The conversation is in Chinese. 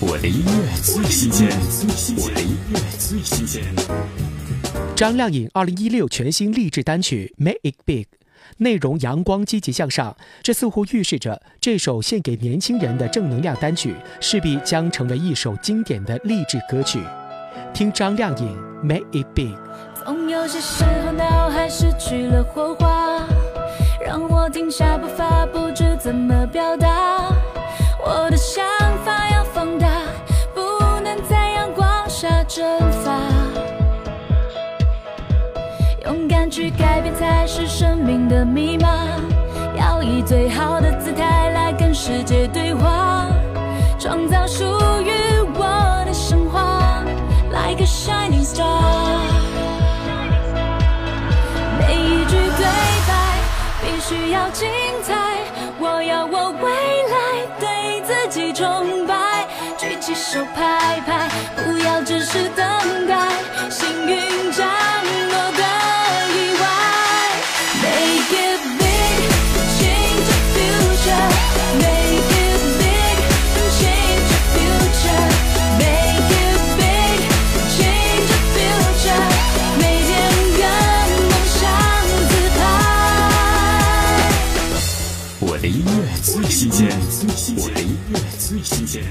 我的音乐最新鲜，我的音乐最新鲜。张靓颖二零一六全新励志单曲《Make It Big》，内容阳光、积极向上，这似乎预示着这首献给年轻人的正能量单曲势必将成为一首经典的励志歌曲。听张靓颖《Make It Big》。总有些时候脑海失去了火花，让我停下步伐，不知怎么表达去改变才是生命的密码，要以最好的姿态来跟世界对话，创造属于我的神话，like a shining star。每一句对白必须要精彩，我要我未来对自己崇拜，举起手拍拍，不要只是等我的音乐最新鲜，我的音乐最新鲜。